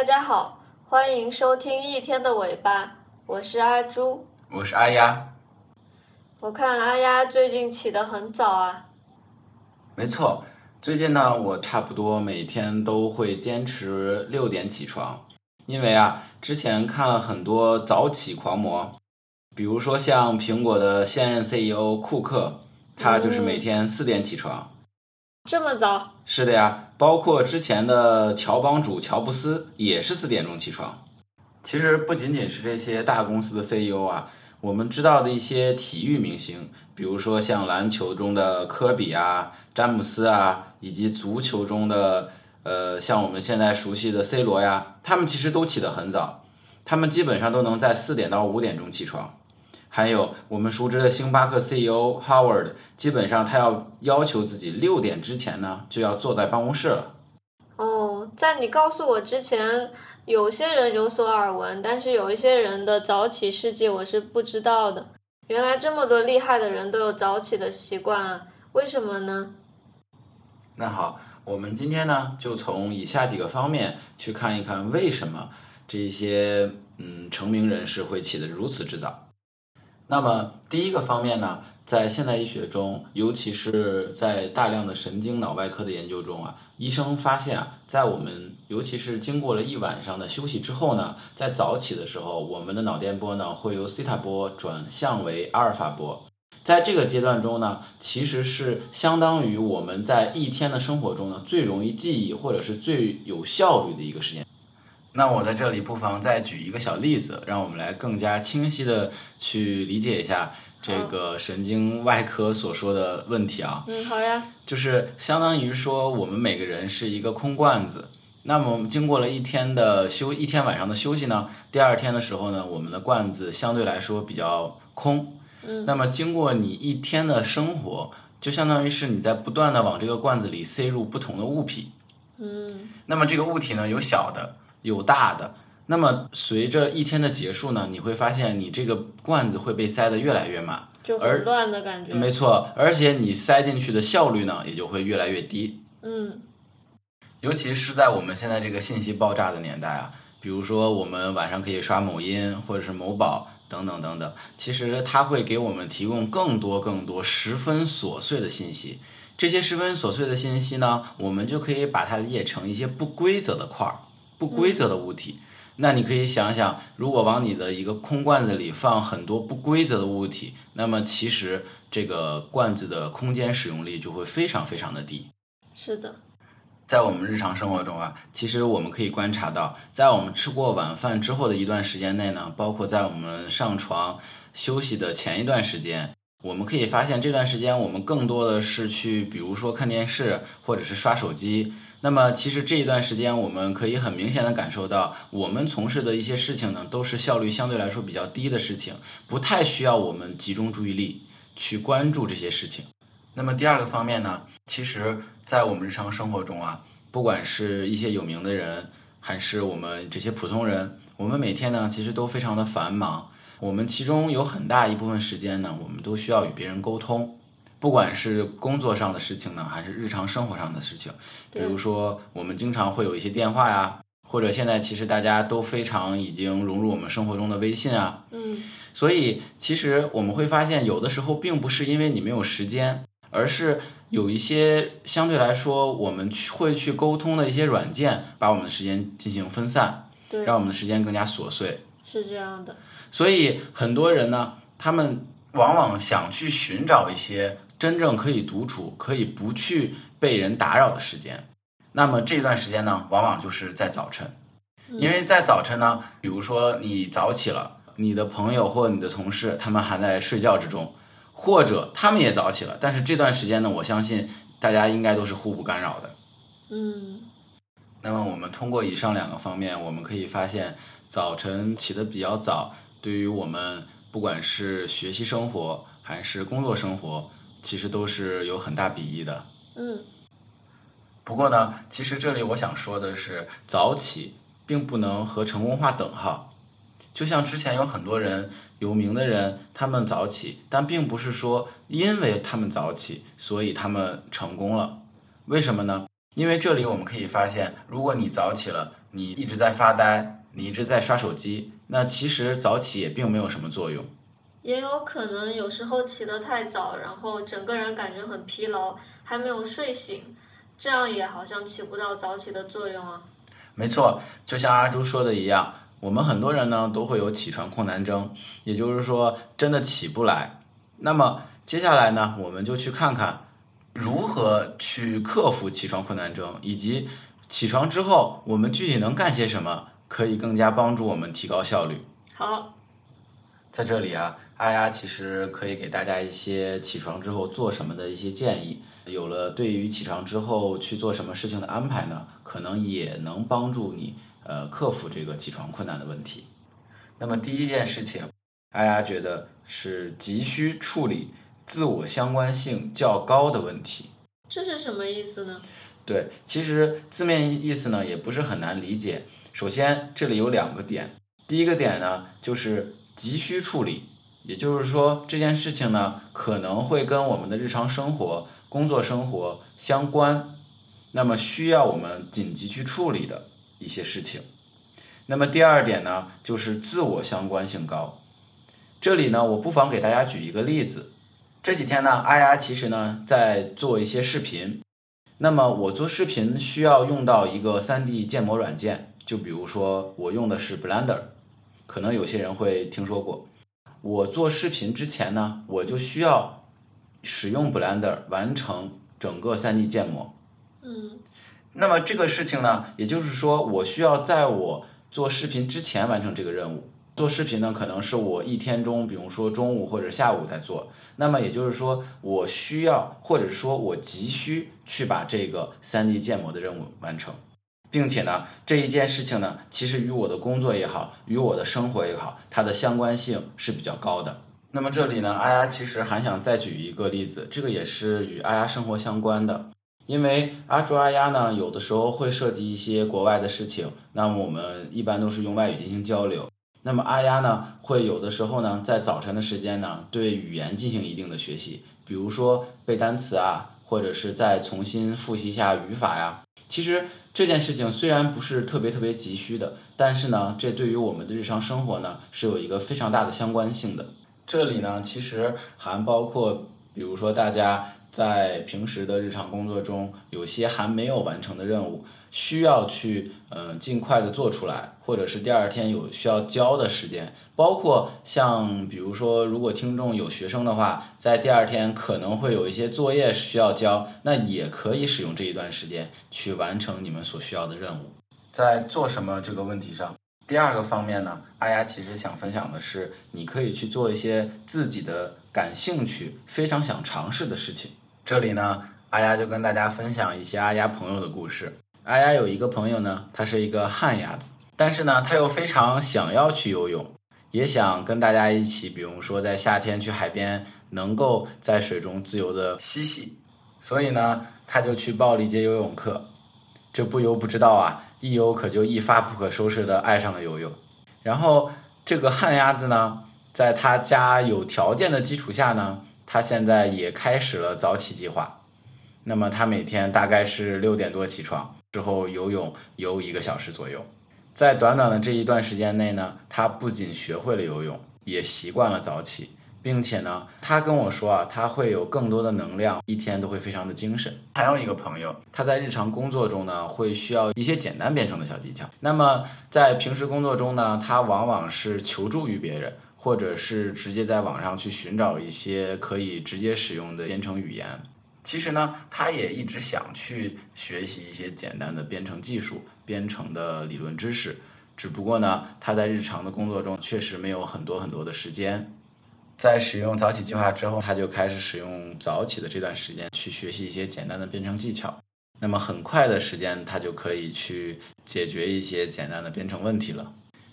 大家好，欢迎收听一天的尾巴，我是阿朱。我是阿丫，我看阿丫最近起得很早啊，没错。最近呢，我差不多每天都会坚持六点起床，因为啊，之前看了很多早起狂魔，比如说像苹果的现任 CEO 库克，他就是每天四点起床。这么早？是的呀，包括之前的乔帮主乔布斯也是四点钟起床。其实不仅仅是这些大公司的 CEO 啊，我们知道的一些体育明星，比如说像篮球中的科比啊、詹姆斯啊，以及足球中的呃像我们现在熟悉的 C 罗呀，他们其实都起得很早，他们基本上都能在四点到五点钟起床。还有我们熟知的星巴克 CEO Howard，基本上他要要求自己六点之前呢就要坐在办公室了。哦，在你告诉我之前，有些人有所耳闻，但是有一些人的早起事迹我是不知道的。原来这么多厉害的人都有早起的习惯啊？为什么呢？那好，我们今天呢就从以下几个方面去看一看为什么这些嗯成名人士会起得如此之早。那么第一个方面呢，在现代医学中，尤其是在大量的神经脑外科的研究中啊，医生发现啊，在我们尤其是经过了一晚上的休息之后呢，在早起的时候，我们的脑电波呢会由西塔波转向为阿尔法波，在这个阶段中呢，其实是相当于我们在一天的生活中呢最容易记忆或者是最有效率的一个时间。那我在这里不妨再举一个小例子，让我们来更加清晰的去理解一下这个神经外科所说的问题啊。嗯，好呀。就是相当于说，我们每个人是一个空罐子。那么经过了一天的休，一天晚上的休息呢，第二天的时候呢，我们的罐子相对来说比较空。嗯。那么经过你一天的生活，就相当于是你在不断的往这个罐子里塞入不同的物品。嗯。那么这个物体呢，有小的。有大的，那么随着一天的结束呢，你会发现你这个罐子会被塞得越来越满，就很乱的感觉。没错，而且你塞进去的效率呢，也就会越来越低。嗯，尤其是在我们现在这个信息爆炸的年代啊，比如说我们晚上可以刷某音或者是某宝等等等等，其实它会给我们提供更多更多十分琐碎的信息。这些十分琐碎的信息呢，我们就可以把它理解成一些不规则的块儿。不规则的物体，那你可以想想，如果往你的一个空罐子里放很多不规则的物体，那么其实这个罐子的空间使用率就会非常非常的低。是的，在我们日常生活中啊，其实我们可以观察到，在我们吃过晚饭之后的一段时间内呢，包括在我们上床休息的前一段时间，我们可以发现这段时间我们更多的是去，比如说看电视或者是刷手机。那么，其实这一段时间，我们可以很明显的感受到，我们从事的一些事情呢，都是效率相对来说比较低的事情，不太需要我们集中注意力去关注这些事情。那么第二个方面呢，其实，在我们日常生活中啊，不管是一些有名的人，还是我们这些普通人，我们每天呢，其实都非常的繁忙。我们其中有很大一部分时间呢，我们都需要与别人沟通。不管是工作上的事情呢，还是日常生活上的事情，比如说我们经常会有一些电话呀，或者现在其实大家都非常已经融入我们生活中的微信啊，嗯，所以其实我们会发现，有的时候并不是因为你没有时间，而是有一些相对来说我们去会去沟通的一些软件，把我们的时间进行分散，对，让我们的时间更加琐碎，是这样的。所以很多人呢，他们往往想去寻找一些。真正可以独处、可以不去被人打扰的时间，那么这段时间呢，往往就是在早晨，因为在早晨呢，比如说你早起了，你的朋友或你的同事他们还在睡觉之中，或者他们也早起了，但是这段时间呢，我相信大家应该都是互不干扰的。嗯，那么我们通过以上两个方面，我们可以发现，早晨起得比较早，对于我们不管是学习生活还是工作生活。其实都是有很大裨益的。嗯，不过呢，其实这里我想说的是，早起并不能和成功划等号。就像之前有很多人有名的人，他们早起，但并不是说因为他们早起，所以他们成功了。为什么呢？因为这里我们可以发现，如果你早起了，你一直在发呆，你一直在刷手机，那其实早起也并没有什么作用。也有可能有时候起得太早，然后整个人感觉很疲劳，还没有睡醒，这样也好像起不到早起的作用啊。没错，就像阿朱说的一样，我们很多人呢都会有起床困难症，也就是说真的起不来。那么接下来呢，我们就去看看如何去克服起床困难症，以及起床之后我们具体能干些什么，可以更加帮助我们提高效率。好，在这里啊，阿丫其实可以给大家一些起床之后做什么的一些建议。有了对于起床之后去做什么事情的安排呢，可能也能帮助你呃克服这个起床困难的问题。那么第一件事情，阿丫觉得是急需处理自我相关性较高的问题。这是什么意思呢？对，其实字面意思呢也不是很难理解。首先这里有两个点，第一个点呢就是急需处理，也就是说这件事情呢可能会跟我们的日常生活。工作生活相关，那么需要我们紧急去处理的一些事情。那么第二点呢，就是自我相关性高。这里呢，我不妨给大家举一个例子。这几天呢，阿丫其实呢在做一些视频。那么我做视频需要用到一个 3D 建模软件，就比如说我用的是 Blender，可能有些人会听说过。我做视频之前呢，我就需要。使用 Blender 完成整个 3D 建模，嗯，那么这个事情呢，也就是说，我需要在我做视频之前完成这个任务。做视频呢，可能是我一天中，比如说中午或者下午在做。那么也就是说，我需要或者说我急需去把这个 3D 建模的任务完成，并且呢，这一件事情呢，其实与我的工作也好，与我的生活也好，它的相关性是比较高的。那么这里呢，阿丫其实还想再举一个例子，这个也是与阿丫生活相关的。因为阿朱阿丫呢，有的时候会涉及一些国外的事情，那么我们一般都是用外语进行交流。那么阿丫呢，会有的时候呢，在早晨的时间呢，对语言进行一定的学习，比如说背单词啊，或者是再重新复习一下语法呀。其实这件事情虽然不是特别特别急需的，但是呢，这对于我们的日常生活呢，是有一个非常大的相关性的。这里呢，其实还包括，比如说大家在平时的日常工作中，有些还没有完成的任务，需要去嗯尽快的做出来，或者是第二天有需要交的时间，包括像比如说，如果听众有学生的话，在第二天可能会有一些作业需要交，那也可以使用这一段时间去完成你们所需要的任务。在做什么这个问题上。第二个方面呢，阿丫其实想分享的是，你可以去做一些自己的感兴趣、非常想尝试的事情。这里呢，阿丫就跟大家分享一些阿丫朋友的故事。阿丫有一个朋友呢，他是一个旱鸭子，但是呢，他又非常想要去游泳，也想跟大家一起，比如说在夏天去海边，能够在水中自由的嬉戏，所以呢，他就去报了一节游泳课。这不游不知道啊。一游可就一发不可收拾的爱上了游泳，然后这个旱鸭子呢，在他家有条件的基础下呢，他现在也开始了早起计划。那么他每天大概是六点多起床，之后游泳游一个小时左右，在短短的这一段时间内呢，他不仅学会了游泳，也习惯了早起。并且呢，他跟我说啊，他会有更多的能量，一天都会非常的精神。还有一个朋友，他在日常工作中呢，会需要一些简单编程的小技巧。那么在平时工作中呢，他往往是求助于别人，或者是直接在网上去寻找一些可以直接使用的编程语言。其实呢，他也一直想去学习一些简单的编程技术、编程的理论知识，只不过呢，他在日常的工作中确实没有很多很多的时间。在使用早起计划之后，他就开始使用早起的这段时间去学习一些简单的编程技巧。那么很快的时间，他就可以去解决一些简单的编程问题了。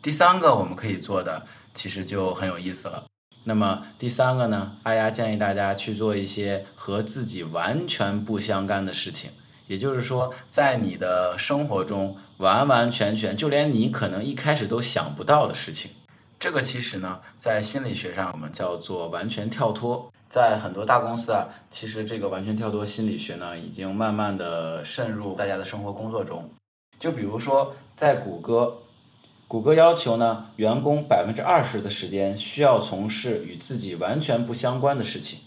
第三个我们可以做的，其实就很有意思了。那么第三个呢，阿丫建议大家去做一些和自己完全不相干的事情，也就是说，在你的生活中完完全全就连你可能一开始都想不到的事情。这个其实呢，在心理学上我们叫做完全跳脱。在很多大公司啊，其实这个完全跳脱心理学呢，已经慢慢的渗入大家的生活工作中。就比如说在谷歌，谷歌要求呢，员工百分之二十的时间需要从事与自己完全不相关的事情。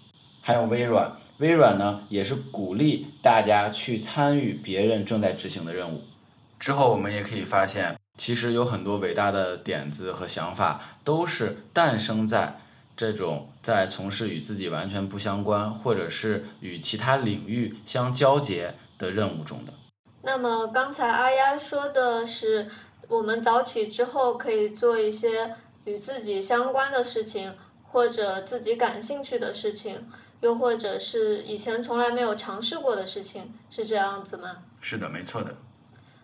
还有微软，微软呢也是鼓励大家去参与别人正在执行的任务。之后我们也可以发现，其实有很多伟大的点子和想法都是诞生在这种在从事与自己完全不相关，或者是与其他领域相交结的任务中的。那么刚才阿丫说的是，我们早起之后可以做一些与自己相关的事情，或者自己感兴趣的事情，又或者是以前从来没有尝试过的事情，是这样子吗？是的，没错的。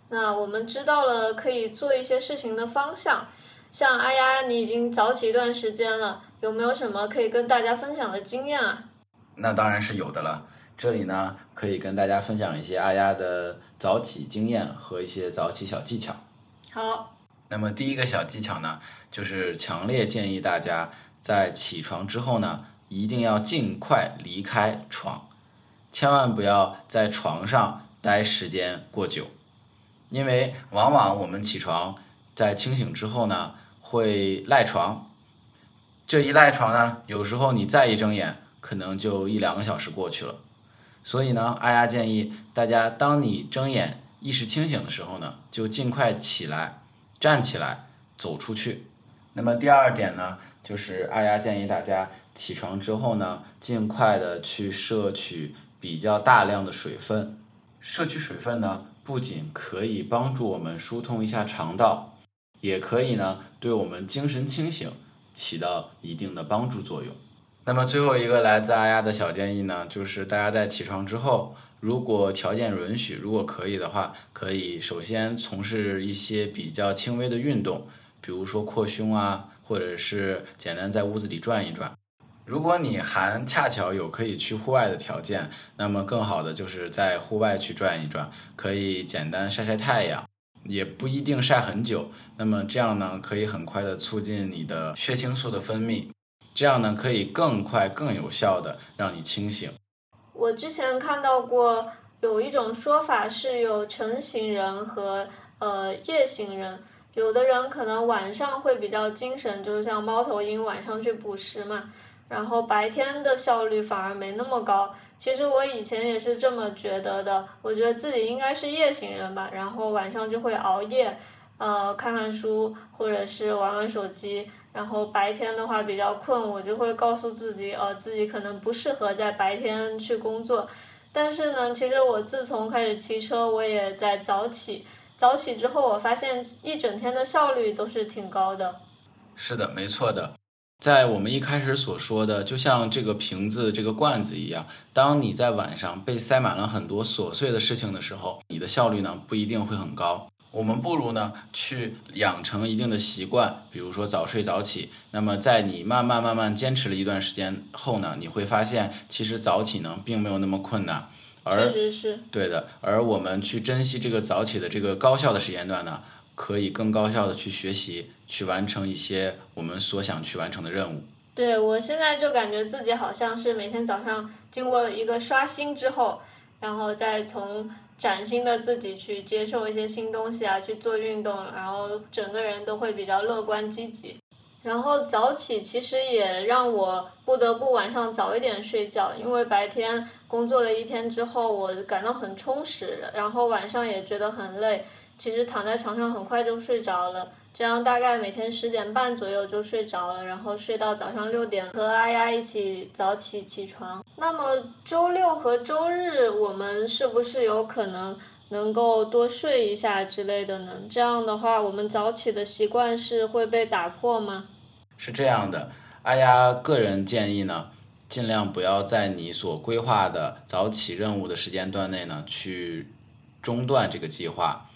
那我们知道了可以做一些事情的方向，像阿丫，你已经早起一段时间了，有没有什么可以跟大家分享的经验啊？那当然是有的了。这里呢，可以跟大家分享一些阿丫的早起经验和一些早起小技巧。好，那么第一个小技巧呢，就是强烈建议大家在起床之后呢，一定要尽快离开床，千万不要在床上待时间过久。因为往往我们起床在清醒之后呢，会赖床。这一赖床呢，有时候你再一睁眼，可能就一两个小时过去了。所以呢，阿丫建议大家，当你睁眼意识清醒的时候呢，就尽快起来，站起来走出去。那么第二点呢，就是阿丫建议大家起床之后呢，尽快的去摄取比较大量的水分。摄取水分呢。不仅可以帮助我们疏通一下肠道，也可以呢对我们精神清醒起到一定的帮助作用。那么最后一个来自阿丫的小建议呢，就是大家在起床之后，如果条件允许，如果可以的话，可以首先从事一些比较轻微的运动，比如说扩胸啊，或者是简单在屋子里转一转。如果你还恰巧有可以去户外的条件，那么更好的就是在户外去转一转，可以简单晒晒太阳，也不一定晒很久。那么这样呢，可以很快的促进你的血清素的分泌，这样呢，可以更快、更有效的让你清醒。我之前看到过有一种说法是有晨型人和呃夜行人，有的人可能晚上会比较精神，就是像猫头鹰晚上去捕食嘛。然后白天的效率反而没那么高。其实我以前也是这么觉得的，我觉得自己应该是夜行人吧。然后晚上就会熬夜，呃，看看书或者是玩玩手机。然后白天的话比较困，我就会告诉自己，呃，自己可能不适合在白天去工作。但是呢，其实我自从开始骑车，我也在早起。早起之后，我发现一整天的效率都是挺高的。是的，没错的。在我们一开始所说的，就像这个瓶子、这个罐子一样，当你在晚上被塞满了很多琐碎的事情的时候，你的效率呢不一定会很高。我们不如呢去养成一定的习惯，比如说早睡早起。那么在你慢慢慢慢坚持了一段时间后呢，你会发现其实早起呢并没有那么困难。确实是。对的，而我们去珍惜这个早起的这个高效的时间段呢。可以更高效的去学习，去完成一些我们所想去完成的任务。对我现在就感觉自己好像是每天早上经过了一个刷新之后，然后再从崭新的自己去接受一些新东西啊，去做运动，然后整个人都会比较乐观积极。然后早起其实也让我不得不晚上早一点睡觉，因为白天工作了一天之后，我感到很充实，然后晚上也觉得很累。其实躺在床上很快就睡着了，这样大概每天十点半左右就睡着了，然后睡到早上六点和阿丫一起早起起床。那么周六和周日我们是不是有可能能够多睡一下之类的呢？这样的话，我们早起的习惯是会被打破吗？是这样的，阿丫个人建议呢，尽量不要在你所规划的早起任务的时间段内呢去中断这个计划。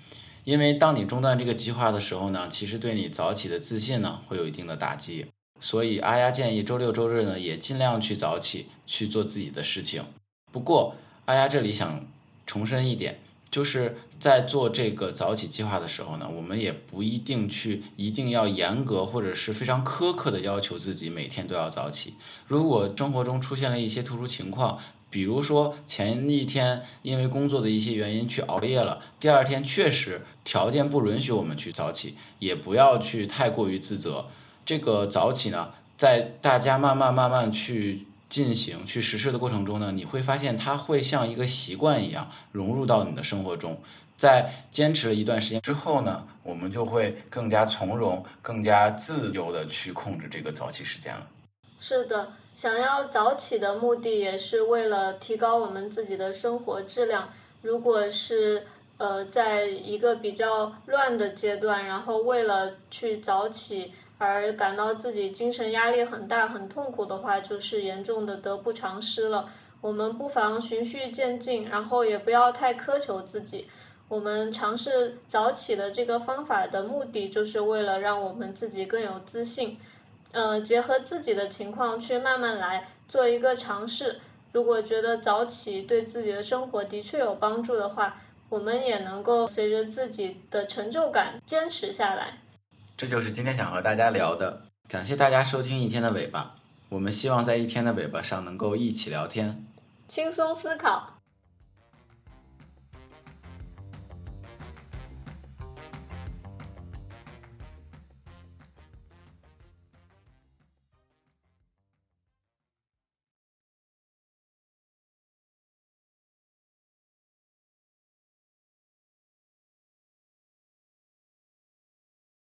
因为当你中断这个计划的时候呢，其实对你早起的自信呢会有一定的打击。所以阿丫建议周六周日呢也尽量去早起去做自己的事情。不过阿丫这里想重申一点，就是在做这个早起计划的时候呢，我们也不一定去一定要严格或者是非常苛刻的要求自己每天都要早起。如果生活中出现了一些特殊情况，比如说前一天因为工作的一些原因去熬夜了，第二天确实条件不允许我们去早起，也不要去太过于自责。这个早起呢，在大家慢慢慢慢去进行、去实施的过程中呢，你会发现它会像一个习惯一样融入到你的生活中。在坚持了一段时间之后呢，我们就会更加从容、更加自由的去控制这个早起时间了。是的，想要早起的目的也是为了提高我们自己的生活质量。如果是呃，在一个比较乱的阶段，然后为了去早起而感到自己精神压力很大、很痛苦的话，就是严重的得不偿失了。我们不妨循序渐进，然后也不要太苛求自己。我们尝试早起的这个方法的目的，就是为了让我们自己更有自信。呃，结合自己的情况去慢慢来，做一个尝试。如果觉得早起对自己的生活的确有帮助的话，我们也能够随着自己的成就感坚持下来。这就是今天想和大家聊的，感谢大家收听一天的尾巴。我们希望在一天的尾巴上能够一起聊天，轻松思考。